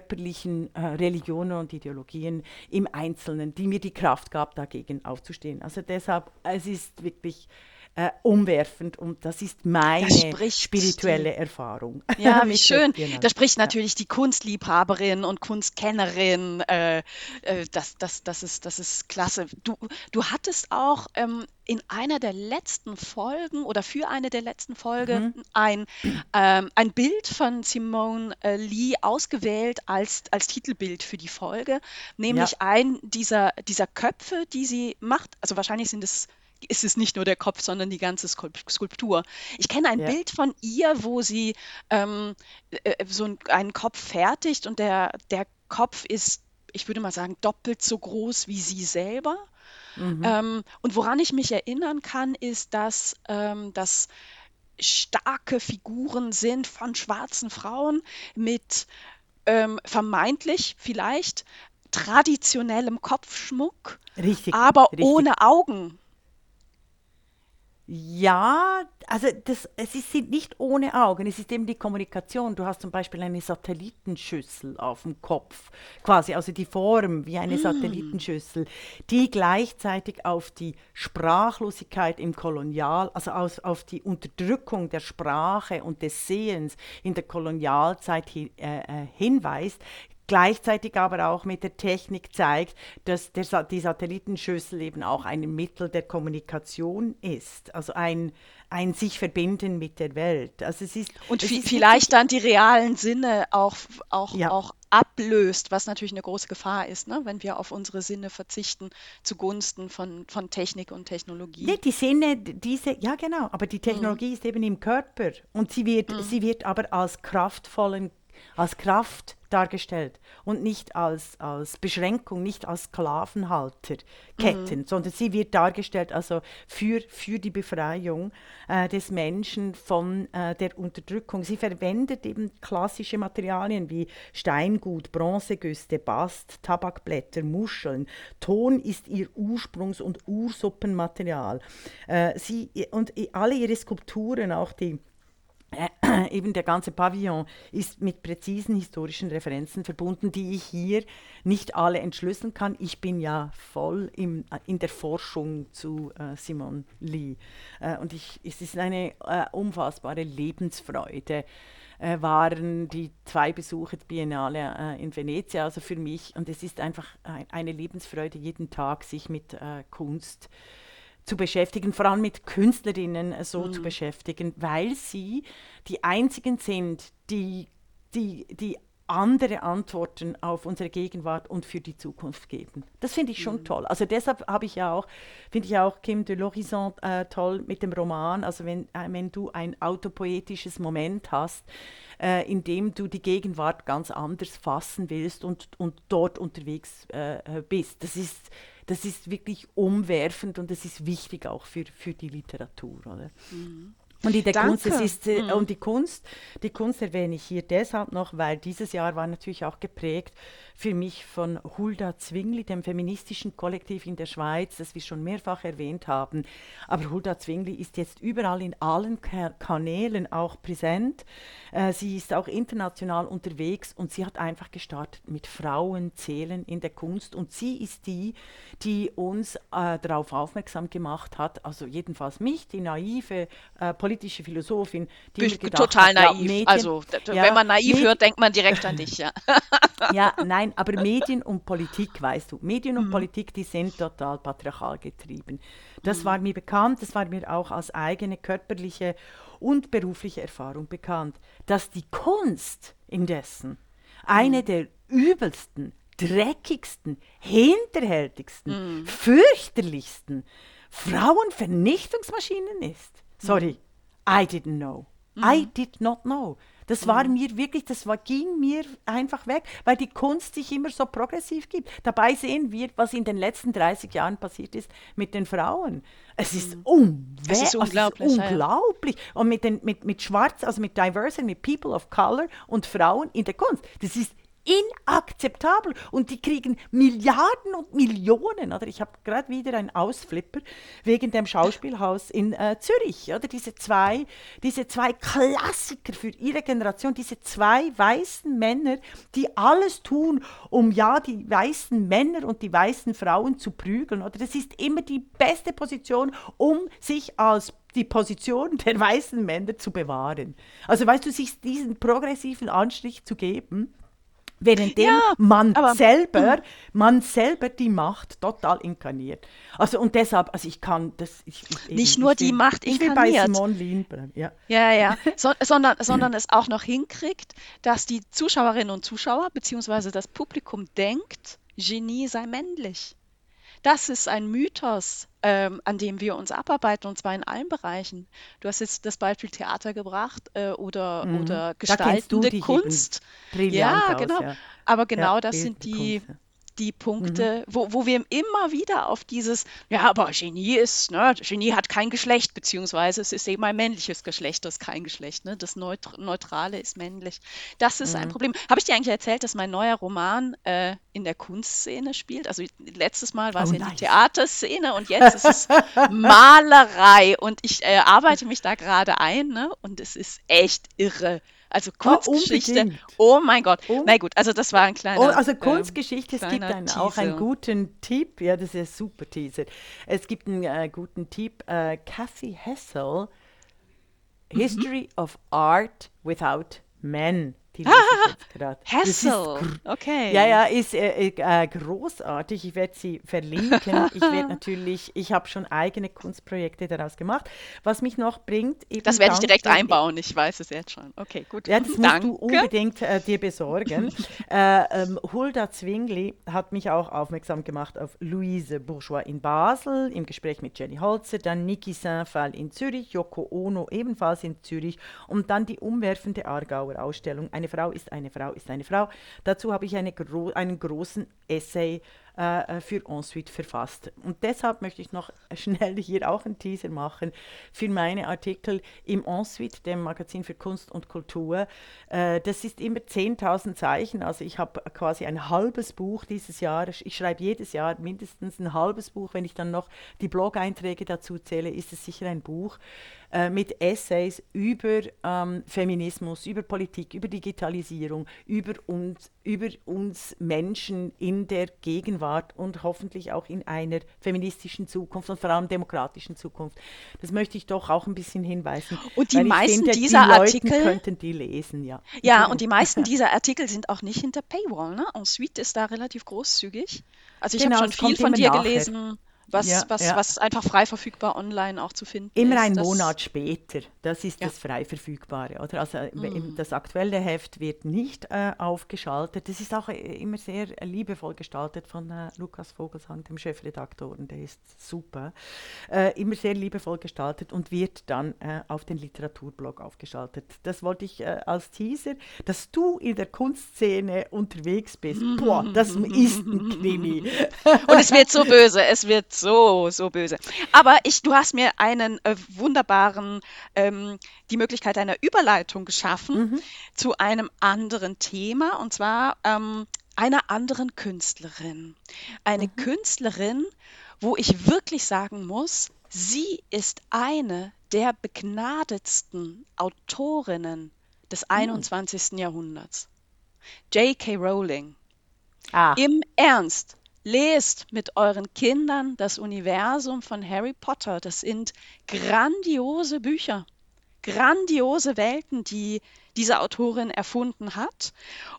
Religionen und Ideologien im Einzelnen, die mir die Kraft gab, dagegen aufzustehen. Also deshalb, es ist wirklich äh, umwerfend und das ist meine das spirituelle die, Erfahrung. Ja, wie schön. Da spricht natürlich die Kunstliebhaberin und Kunstkennerin. Äh, äh, das, das, das, ist, das ist klasse. Du, du hattest auch ähm, in einer der letzten Folgen oder für eine der letzten Folgen mhm. ein, ähm, ein Bild von Simone äh, Lee ausgewählt als, als Titelbild für die Folge, nämlich ja. ein dieser, dieser Köpfe, die sie macht. Also wahrscheinlich sind es ist es nicht nur der Kopf, sondern die ganze Skulptur. Ich kenne ein ja. Bild von ihr, wo sie ähm, äh, so einen Kopf fertigt und der, der Kopf ist, ich würde mal sagen, doppelt so groß wie sie selber. Mhm. Ähm, und woran ich mich erinnern kann, ist, dass ähm, das starke Figuren sind von schwarzen Frauen mit ähm, vermeintlich vielleicht traditionellem Kopfschmuck, richtig, aber richtig. ohne Augen. Ja, also das, es ist, sind nicht ohne Augen, es ist eben die Kommunikation. Du hast zum Beispiel eine Satellitenschüssel auf dem Kopf, quasi, also die Form wie eine mm. Satellitenschüssel, die gleichzeitig auf die Sprachlosigkeit im Kolonial, also aus, auf die Unterdrückung der Sprache und des Sehens in der Kolonialzeit hin, äh, äh hinweist, gleichzeitig aber auch mit der Technik zeigt, dass der, die Satellitenschüssel eben auch ein Mittel der Kommunikation ist, also ein, ein sich verbinden mit der Welt. Also es ist, Und es ist vielleicht dann die realen Sinne auch, auch, ja. auch ablöst, was natürlich eine große Gefahr ist, ne? wenn wir auf unsere Sinne verzichten zugunsten von, von Technik und Technologie. Nee, die Sinne, diese, ja genau, aber die Technologie mhm. ist eben im Körper und sie wird, mhm. sie wird aber als kraftvollen als Kraft dargestellt und nicht als, als Beschränkung, nicht als Sklavenhalterketten, mhm. sondern sie wird dargestellt also für, für die Befreiung äh, des Menschen von äh, der Unterdrückung. Sie verwendet eben klassische Materialien wie Steingut, Bronzegüste, Bast, Tabakblätter, Muscheln. Ton ist ihr Ursprungs- und Ursuppenmaterial. Äh, sie, und alle ihre Skulpturen, auch die äh, eben der ganze Pavillon ist mit präzisen historischen Referenzen verbunden, die ich hier nicht alle entschlüsseln kann. Ich bin ja voll im, in der Forschung zu äh, Simon Lee. Äh, und ich, es ist eine äh, unfassbare Lebensfreude äh, waren die zwei Besuche der Biennale äh, in Venezia, also für mich. Und es ist einfach eine Lebensfreude, jeden Tag sich mit Kunst zu beschäftigen, vor allem mit Künstlerinnen äh, so mhm. zu beschäftigen, weil sie die einzigen sind, die, die, die andere Antworten auf unsere Gegenwart und für die Zukunft geben. Das finde ich schon mhm. toll. Also deshalb habe ich ja auch, finde ich auch Kim de l'Horizon äh, toll mit dem Roman. Also wenn, äh, wenn du ein autopoetisches Moment hast, äh, in dem du die Gegenwart ganz anders fassen willst und, und dort unterwegs äh, äh bist. Das ist das ist wirklich umwerfend und das ist wichtig auch für, für die Literatur. Oder? Mhm. Und in der Danke. Kunst, es ist, äh, mhm. und die Kunst, die Kunst erwähne ich hier deshalb noch, weil dieses Jahr war natürlich auch geprägt für mich von Hulda Zwingli, dem feministischen Kollektiv in der Schweiz, das wir schon mehrfach erwähnt haben. Aber Hulda Zwingli ist jetzt überall in allen Ka Kanälen auch präsent. Äh, sie ist auch international unterwegs und sie hat einfach gestartet mit Frauen zählen in der Kunst und sie ist die, die uns äh, darauf aufmerksam gemacht hat, also jedenfalls mich, die naive äh, politische Philosophin, die gedacht total hat, naiv. Medien, also ja, wenn man naiv Medien, hört, denkt man direkt an dich, ja. ja, nein, aber Medien und Politik, weißt du, Medien und mhm. Politik, die sind total patriarchal getrieben. Das mhm. war mir bekannt, das war mir auch als eigene körperliche und berufliche Erfahrung bekannt, dass die Kunst indessen eine mhm. der übelsten, dreckigsten, hinterhältigsten, mhm. fürchterlichsten Frauenvernichtungsmaschinen ist. Sorry, mhm. I didn't know. I mhm. did not know. Das war mhm. mir wirklich, das war, ging mir einfach weg, weil die Kunst sich immer so progressiv gibt. Dabei sehen wir, was in den letzten 30 Jahren passiert ist mit den Frauen. Es ist, mhm. es ist unglaublich. Es ist unglaublich. Ja. Und mit, den, mit, mit Schwarz, also mit Diversity, mit People of Color und Frauen in der Kunst. Das ist inakzeptabel und die kriegen Milliarden und Millionen. Oder ich habe gerade wieder einen Ausflipper wegen dem Schauspielhaus in äh, Zürich. Oder diese zwei, diese zwei Klassiker für ihre Generation, diese zwei weißen Männer, die alles tun, um ja die weißen Männer und die weißen Frauen zu prügeln. Oder das ist immer die beste Position, um sich als die Position der weißen Männer zu bewahren. Also weißt du, sich diesen progressiven Anstrich zu geben, währenddem ja, man selber, mhm. man selber die Macht total inkarniert. Also und deshalb, also ich kann das ich, ich, nicht nur will, die Macht inkarniert. Ich will bei Simone Lien bleiben. Ja, ja, ja. So, sondern, sondern es auch noch hinkriegt, dass die Zuschauerinnen und Zuschauer beziehungsweise das Publikum denkt, Genie sei männlich. Das ist ein Mythos, ähm, an dem wir uns abarbeiten, und zwar in allen Bereichen. Du hast jetzt das Beispiel Theater gebracht äh, oder, mhm. oder gestaltende Kunst. Ja, genau. Aus, ja. Aber genau ja, das sind die, Kunst, ja die Punkte, mhm. wo, wo wir immer wieder auf dieses, ja, aber Genie ist, ne, Genie hat kein Geschlecht, beziehungsweise es ist eben ein männliches Geschlecht, das kein Geschlecht, ne? Das Neut Neutrale ist männlich. Das ist mhm. ein Problem. Habe ich dir eigentlich erzählt, dass mein neuer Roman äh, in der Kunstszene spielt? Also letztes Mal war es oh, ja nice. die Theaterszene und jetzt ist es Malerei und ich äh, arbeite mich da gerade ein, ne? Und es ist echt irre also Kunstgeschichte. Oh, oh mein Gott. Oh. Na gut, also das war ein kleiner. Oh, also Kunstgeschichte, ähm, es gibt einen, auch einen guten Tipp. Ja, das ist ein super Teaser. Es gibt einen äh, guten Tipp. Äh, Kathy Hessel, mhm. History mhm. of Art Without Men die lese ich jetzt gerade. Hassel, okay. Ja, ja, ist äh, äh, großartig. Ich werde sie verlinken. ich werde natürlich, ich habe schon eigene Kunstprojekte daraus gemacht. Was mich noch bringt, Das werde ich direkt einbauen, ich weiß es jetzt schon. Okay, gut. Ja, das Danke. musst du unbedingt äh, dir besorgen. Äh, ähm, Hulda Zwingli hat mich auch aufmerksam gemacht auf Louise Bourgeois in Basel im Gespräch mit Jenny Holzer, dann Niki Saint-Phal in Zürich, Yoko Ono ebenfalls in Zürich und dann die umwerfende Aargauer Ausstellung eine Frau ist eine Frau ist eine Frau. Dazu habe ich eine gro einen großen Essay äh, äh, für Ensuite verfasst. Und deshalb möchte ich noch schnell hier auch einen Teaser machen für meine Artikel im Ensuite, dem Magazin für Kunst und Kultur. Äh, das ist immer 10.000 Zeichen, also ich habe quasi ein halbes Buch dieses Jahr. Ich schreibe jedes Jahr mindestens ein halbes Buch. Wenn ich dann noch die Blog-Einträge dazu zähle, ist es sicher ein Buch mit Essays über ähm, Feminismus, über Politik, über Digitalisierung, über uns, über uns Menschen in der Gegenwart und hoffentlich auch in einer feministischen Zukunft und vor allem demokratischen Zukunft. Das möchte ich doch auch ein bisschen hinweisen. Und die meisten finde, dieser die Artikel könnten die lesen, ja. Ja, und die meisten dieser Artikel sind auch nicht hinter Paywall. Ne? Ensuite ist da relativ großzügig. Also ich genau, habe schon viel von dir nachher. gelesen was, ja, was, ja. was einfach frei verfügbar online auch zu finden Immer ist. Immer ein Monat später, das ist ja. das frei verfügbare. Oder? Also mm. das aktuelle Heft wird nicht äh, aufgeschaltet. Das ist auch äh, immer sehr liebevoll gestaltet von äh, Lukas Vogelsang, dem Chefredaktor, der ist super. Äh, immer sehr liebevoll gestaltet und wird dann äh, auf den Literaturblog aufgeschaltet. Das wollte ich äh, als Teaser, dass du in der Kunstszene unterwegs bist. Boah, das ist ein Krimi. und es wird so böse, es wird so, so böse. Aber ich, du hast mir einen äh, wunderbaren, ähm, die Möglichkeit einer Überleitung geschaffen mhm. zu einem anderen Thema und zwar ähm, einer anderen Künstlerin. Eine mhm. Künstlerin, wo ich wirklich sagen muss, sie ist eine der begnadetsten Autorinnen des 21. Mhm. Jahrhunderts. J.K. Rowling. Ah. Im Ernst, Lest mit euren Kindern das Universum von Harry Potter. Das sind grandiose Bücher, grandiose Welten, die diese Autorin erfunden hat.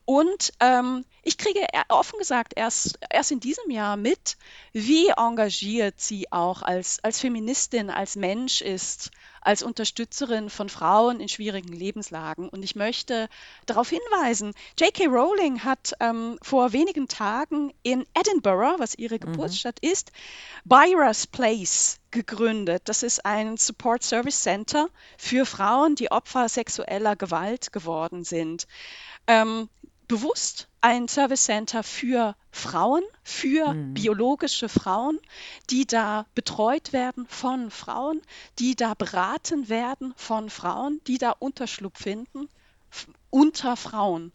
Und ähm, ich kriege offen gesagt erst, erst in diesem Jahr mit, wie engagiert sie auch als, als Feministin, als Mensch ist, als Unterstützerin von Frauen in schwierigen Lebenslagen. Und ich möchte darauf hinweisen, J.K. Rowling hat ähm, vor wenigen Tagen in Edinburgh, was ihre mhm. Geburtsstadt mhm. ist, Byra's Place gegründet. Das ist ein Support Service Center für Frauen, die Opfer sexueller Gewalt geworden sind. Ähm, bewusst ein Service Center für Frauen, für mhm. biologische Frauen, die da betreut werden von Frauen, die da beraten werden von Frauen, die da Unterschlupf finden unter Frauen.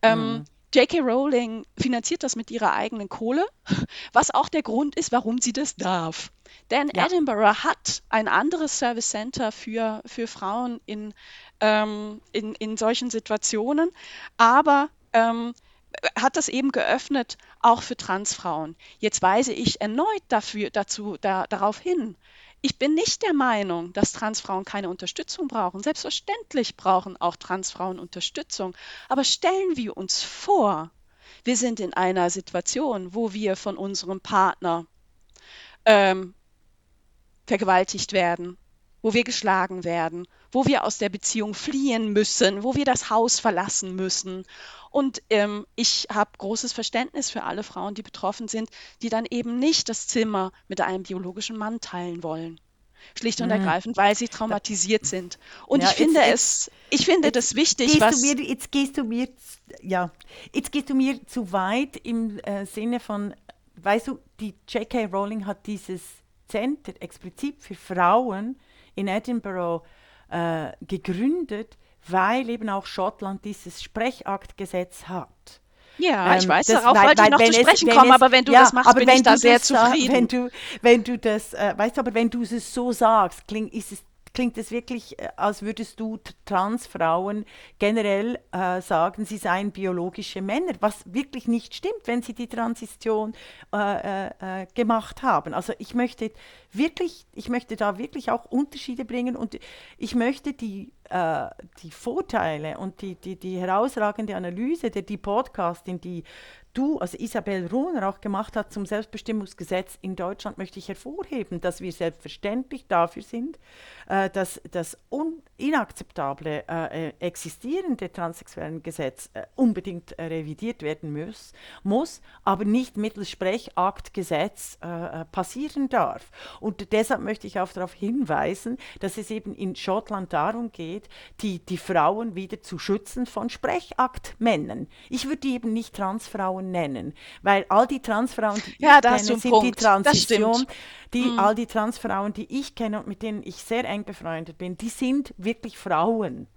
Ähm, mhm. Ähm, J.K. Rowling finanziert das mit ihrer eigenen Kohle, was auch der Grund ist, warum sie das darf. Denn ja. Edinburgh hat ein anderes Service Center für, für Frauen in, ähm, in, in solchen Situationen, aber ähm, hat das eben geöffnet, auch für Transfrauen. Jetzt weise ich erneut dafür, dazu, da, darauf hin. ich bin nicht der Meinung, dass Transfrauen keine Unterstützung brauchen. Selbstverständlich brauchen auch Transfrauen Unterstützung. Aber stellen wir uns vor, wir sind in einer Situation, wo wir von unserem Partner ähm, vergewaltigt werden, wo wir geschlagen werden, wo wir aus der Beziehung fliehen müssen, wo wir das Haus verlassen müssen. Und ähm, ich habe großes Verständnis für alle Frauen, die betroffen sind, die dann eben nicht das Zimmer mit einem biologischen Mann teilen wollen. Schlicht und mhm. ergreifend, weil sie traumatisiert sind. Und ja, ich finde jetzt, es, ich finde das wichtig, was. Mir, jetzt gehst du mir, ja, jetzt gehst du mir zu weit im äh, Sinne von, weißt du, die J.K. Rowling hat dieses Center explizit für Frauen in Edinburgh äh, gegründet, weil eben auch Schottland dieses Sprechaktgesetz hat. Ja, ähm, ich weiß, das, darauf weil, wollte ich noch zu sprechen es, kommen, es, aber wenn du ja, das machst, bin ich da sehr zufrieden. Wenn du, wenn du das, äh, weißt du, aber wenn du es so sagst, klingt, ist es klingt es wirklich, äh, als würdest du Transfrauen generell äh, sagen, sie seien biologische Männer, was wirklich nicht stimmt, wenn sie die Transition äh, äh, äh, gemacht haben. Also ich möchte wirklich, ich möchte da wirklich auch Unterschiede bringen und ich möchte die äh, die Vorteile und die, die, die herausragende Analyse der die Podcastin, die du, also Isabel Ruhner auch gemacht hat zum Selbstbestimmungsgesetz in Deutschland, möchte ich hervorheben, dass wir selbstverständlich dafür sind, äh, dass das inakzeptable äh, äh, existierende transsexuellen Gesetz äh, unbedingt äh, revidiert werden muss, muss, aber nicht mittels Sprechaktgesetz äh, passieren darf. Und deshalb möchte ich auch darauf hinweisen, dass es eben in Schottland darum geht, die, die Frauen wieder zu schützen von Sprechaktmännern. Ich würde die eben nicht Transfrauen nennen, weil all die Transfrauen, die ja, ich kenne, sind Punkt. die Transition, die, mhm. all die Transfrauen, die ich kenne und mit denen ich sehr eng befreundet bin, die sind wirklich Frauen.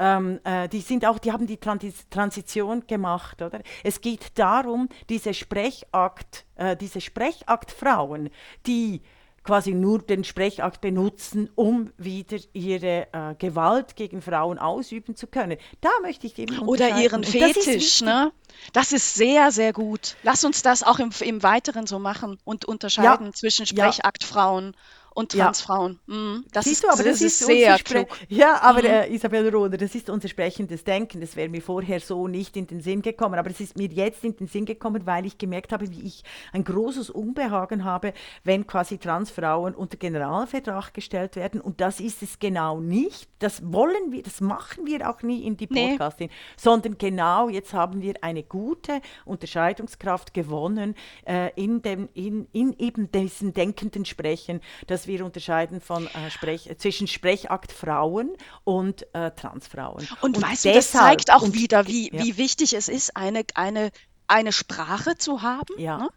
Ähm, äh, die sind auch, die haben die Transi Transition gemacht, oder? Es geht darum, diese Sprechakt, äh, diese Sprechaktfrauen, die quasi nur den Sprechakt benutzen, um wieder ihre äh, Gewalt gegen Frauen ausüben zu können. Da möchte ich eben Oder ihren Fetisch, ne? Das ist sehr, sehr gut. Lass uns das auch im, im Weiteren so machen und unterscheiden ja, zwischen Sprechaktfrauen und Transfrauen. Ja. Mhm. Das Siehst ist, du, aber das, das ist, sehr klug. Ja, aber mhm. äh, Isabel Rohner, das ist unser sprechendes Denken. Das wäre mir vorher so nicht in den Sinn gekommen. Aber es ist mir jetzt in den Sinn gekommen, weil ich gemerkt habe, wie ich ein großes Unbehagen habe, wenn quasi Transfrauen unter Generalvertrag gestellt werden. Und das ist es genau nicht. Das wollen wir, das machen wir auch nie in die Podcasting, nee. sondern genau jetzt haben wir eine gute Unterscheidungskraft gewonnen äh, in, dem, in, in eben diesem denkenden Sprechen, dass wir unterscheiden von, äh, Sprech, zwischen Sprechakt Frauen und äh, Transfrauen. Und, und weißt du, das zeigt auch wieder, wie, ja. wie wichtig es ist, eine, eine, eine Sprache zu haben ja. ne?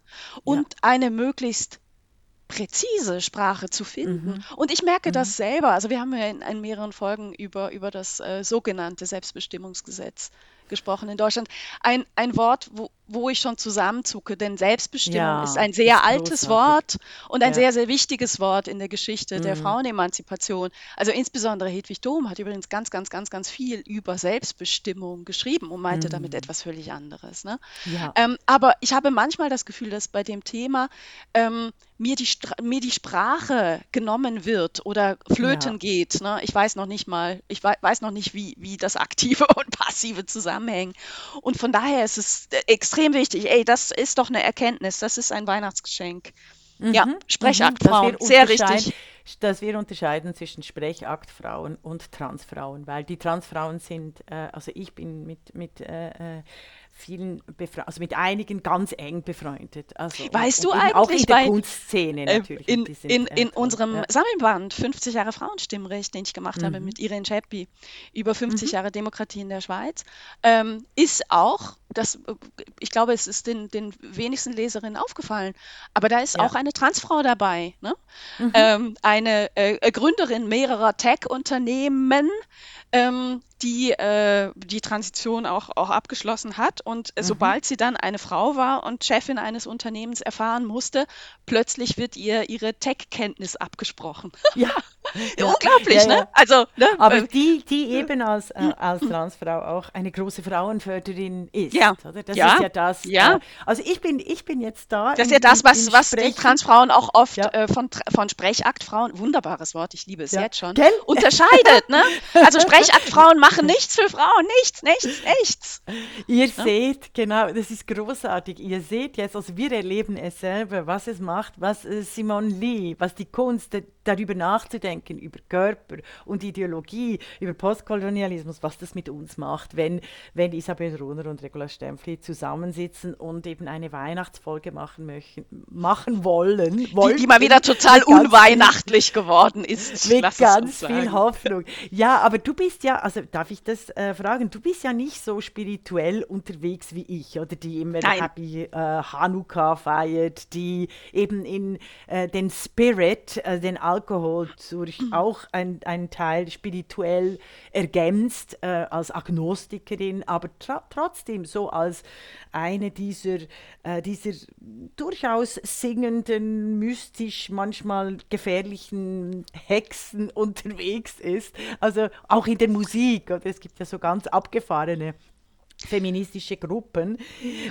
und ja. eine möglichst präzise Sprache zu finden. Mhm. Und ich merke mhm. das selber. Also wir haben ja in, in mehreren Folgen über, über das äh, sogenannte Selbstbestimmungsgesetz gesprochen in Deutschland. Ein, ein Wort, wo, wo ich schon zusammenzucke, denn Selbstbestimmung ja, ist ein sehr ist altes Wort und ein ja. sehr, sehr wichtiges Wort in der Geschichte mhm. der Frauenemanzipation. Also insbesondere Hedwig Dohm hat übrigens ganz, ganz, ganz, ganz viel über Selbstbestimmung geschrieben und meinte mhm. damit etwas völlig anderes. Ne? Ja. Ähm, aber ich habe manchmal das Gefühl, dass bei dem Thema ähm, mir, die mir die Sprache genommen wird oder flöten geht. Ne? Ich weiß noch nicht mal, ich weiß noch nicht, wie, wie das Aktive und Passive zusammenhängen. Und von daher ist es extrem extrem wichtig. Ey, das ist doch eine Erkenntnis. Das ist ein Weihnachtsgeschenk. Mhm. Ja, Sprechaktfrauen, mhm. sehr richtig. Dass wir unterscheiden zwischen Sprechaktfrauen und Transfrauen, weil die Transfrauen sind, äh, also ich bin mit, mit äh, äh vielen, Befra also mit einigen ganz eng befreundet. Also weißt du eigentlich, auch in der Kunstszene äh, natürlich. In, sind, in, in äh, unserem ja. Sammelband 50 Jahre Frauenstimmrecht, den ich gemacht mhm. habe mit Irene Scheppi über 50 mhm. Jahre Demokratie in der Schweiz, ähm, ist auch, das, ich glaube, es ist den, den wenigsten Leserinnen aufgefallen, aber da ist ja. auch eine Transfrau dabei, ne? Mhm. Ähm, eine äh, Gründerin mehrerer Tech-Unternehmen, ähm, die äh, die Transition auch, auch abgeschlossen hat. Und mhm. sobald sie dann eine Frau war und Chefin eines Unternehmens erfahren musste, plötzlich wird ihr ihre Tech-Kenntnis abgesprochen. Ja, Ja. Unglaublich, ne? Also, ne? Aber die, die eben als, äh, als Transfrau auch eine große Frauenförderin ist. Ja. Oder? Das ja. ist ja das. Ja. Äh, also ich bin, ich bin jetzt da. Das ist ja das, was, was die Transfrauen auch oft ja. äh, von, von Sprechaktfrauen, wunderbares Wort, ich liebe es ja. jetzt schon, Gell? unterscheidet. Ne? Also Sprechaktfrauen machen nichts für Frauen, nichts, nichts, nichts. Ihr ja? seht, genau, das ist großartig. Ihr seht jetzt, also wir erleben es selber, was es macht, was äh, Simone Lee, was die Kunst darüber nachzudenken, über Körper und Ideologie, über Postkolonialismus, was das mit uns macht, wenn, wenn Isabel Runer und Regula Stempfli zusammensitzen und eben eine Weihnachtsfolge machen möchten, machen wollen. Die, die mal wieder total unweihnachtlich viel, geworden ist. Mit ganz viel Hoffnung. Ja, aber du bist ja, also darf ich das äh, fragen, du bist ja nicht so spirituell unterwegs wie ich, oder die immer Nein. Happy äh, Hanukkah feiert, die eben in äh, den Spirit, äh, den Alkohol durch auch ein, ein Teil spirituell ergänzt äh, als Agnostikerin, aber trotzdem so als eine dieser, äh, dieser durchaus singenden, mystisch, manchmal gefährlichen Hexen unterwegs ist. Also auch in der Musik. Oder? Es gibt ja so ganz abgefahrene feministische Gruppen.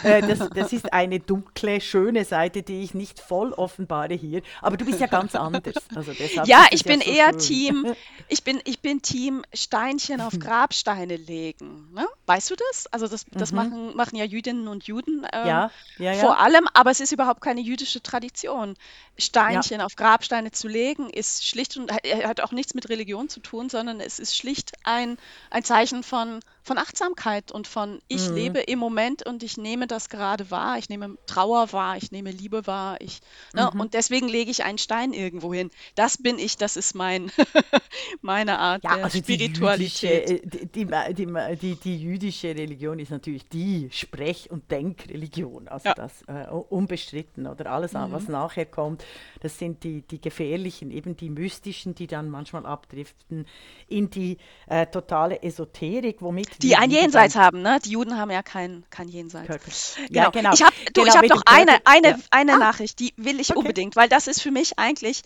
Äh, das, das, ist eine dunkle, schöne Seite, die ich nicht voll offenbare hier. Aber du bist ja ganz anders. Also ja, ich bin ja so eher schön. Team, ich bin, ich bin Team Steinchen auf Grabsteine legen. Ne? Weißt du das? Also das, das mhm. machen, machen ja Jüdinnen und Juden ähm, ja, ja, ja. vor allem, aber es ist überhaupt keine jüdische Tradition. Steinchen auf Grabsteine zu legen, ist schlicht und hat auch nichts mit Religion zu tun, sondern es ist schlicht ein, ein Zeichen von, von Achtsamkeit und von ich mhm. lebe im Moment und ich nehme das gerade wahr, ich nehme Trauer wahr, ich nehme Liebe wahr, ich, ne, mhm. und deswegen lege ich einen Stein irgendwo hin. Das bin ich, das ist mein, meine Art ja, der also Spiritualität. Die, jüdische, die, die, die, die, jüdische Religion ist natürlich die Sprech- und Denkreligion, also ja. das äh, unbestritten oder alles, mhm. was nachher kommt das sind die, die gefährlichen, eben die mystischen, die dann manchmal abdriften in die äh, totale Esoterik, womit die ein Jenseits haben, ne? Die Juden haben ja kein, kein Jenseits. Körper. Ja, genau. genau. Ich habe genau, hab noch eine, eine, ja. eine ah. Nachricht, die will ich okay. unbedingt, weil das ist für mich eigentlich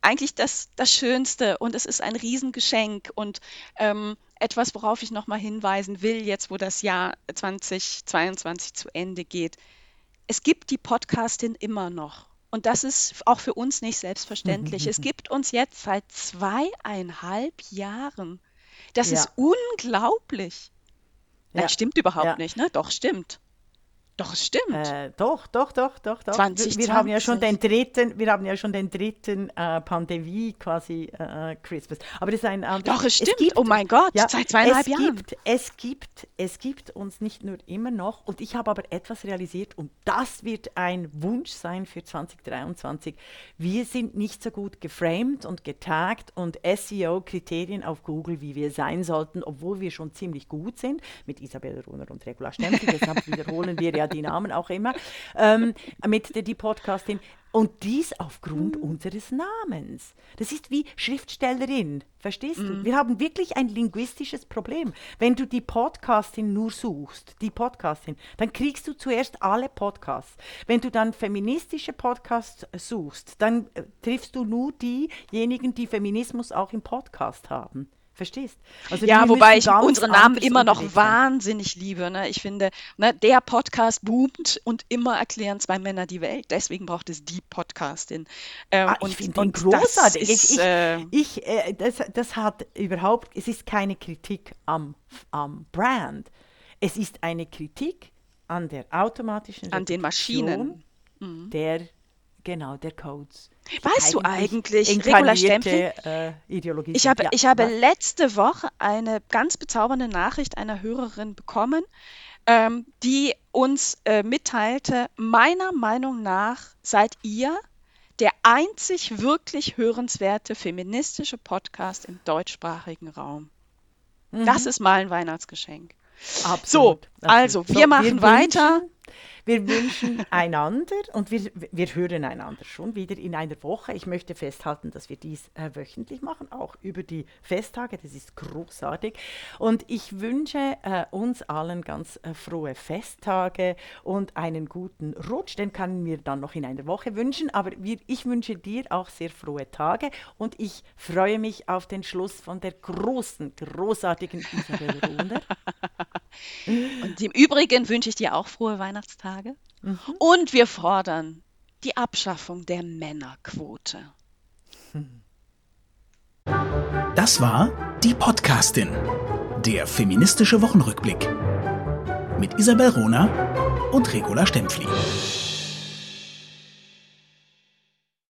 eigentlich das, das Schönste und es ist ein Riesengeschenk und ähm, etwas, worauf ich nochmal hinweisen will, jetzt wo das Jahr 2022 zu Ende geht. Es gibt die Podcastin immer noch. Und das ist auch für uns nicht selbstverständlich. Es gibt uns jetzt seit zweieinhalb Jahren. Das ja. ist unglaublich. Ja. Nein, stimmt überhaupt ja. nicht, ne? Doch, stimmt. Doch, es stimmt. Äh, doch, doch, doch, doch, doch. 2020. Wir haben ja schon den dritten, wir haben ja schon den dritten äh, Pandemie quasi äh, Christmas. Aber das ist ein anderes. Doch, es stimmt. Es gibt, oh mein Gott, ja, seit zweieinhalb es Jahren. Gibt, es gibt, es gibt uns nicht nur immer noch. Und ich habe aber etwas realisiert und das wird ein Wunsch sein für 2023. Wir sind nicht so gut geframed und getaggt und SEO-Kriterien auf Google, wie wir sein sollten, obwohl wir schon ziemlich gut sind mit Isabel Runer und Regula Stempel. Deshalb wiederholen wir ja die Namen auch immer, ähm, mit der die Podcastin. Und dies aufgrund mhm. unseres Namens. Das ist wie Schriftstellerin, verstehst mhm. du? Wir haben wirklich ein linguistisches Problem. Wenn du die Podcastin nur suchst, die Podcastin, dann kriegst du zuerst alle Podcasts. Wenn du dann feministische Podcasts suchst, dann äh, triffst du nur diejenigen, die Feminismus auch im Podcast haben. Verstehst? Also ja, wobei ich unsere Namen immer noch wahnsinnig liebe. Ne? Ich finde, ne, der Podcast boomt und immer erklären zwei Männer die Welt. Deswegen braucht es die Podcastin. Ähm, ah, ich finde den großartig. Ist, ich, äh, ich, äh, das, das hat überhaupt, es ist keine Kritik am, am Brand. Es ist eine Kritik an der automatischen an den Maschinen mhm. der Genau, der Codes. Weißt du eigentlich, Regula Stempel, äh, Ideologie ich habe, ja. ich habe letzte Woche eine ganz bezaubernde Nachricht einer Hörerin bekommen, ähm, die uns äh, mitteilte, meiner Meinung nach seid ihr der einzig wirklich hörenswerte feministische Podcast im deutschsprachigen Raum. Mhm. Das ist mal ein Weihnachtsgeschenk. Absolut. So, also, wir so, machen weiter. Wir wünschen einander und wir, wir hören einander schon wieder in einer Woche. Ich möchte festhalten, dass wir dies äh, wöchentlich machen, auch über die Festtage. Das ist großartig. Und ich wünsche äh, uns allen ganz äh, frohe Festtage und einen guten Rutsch. Den kann mir dann noch in einer Woche wünschen. Aber wir, ich wünsche dir auch sehr frohe Tage und ich freue mich auf den Schluss von der großen, großartigen Isabel Ruhner. Und im Übrigen wünsche ich dir auch frohe Weihnachtstage. Mhm. Und wir fordern die Abschaffung der Männerquote. Das war die Podcastin, der feministische Wochenrückblick mit Isabel Rona und Regula Stempfli.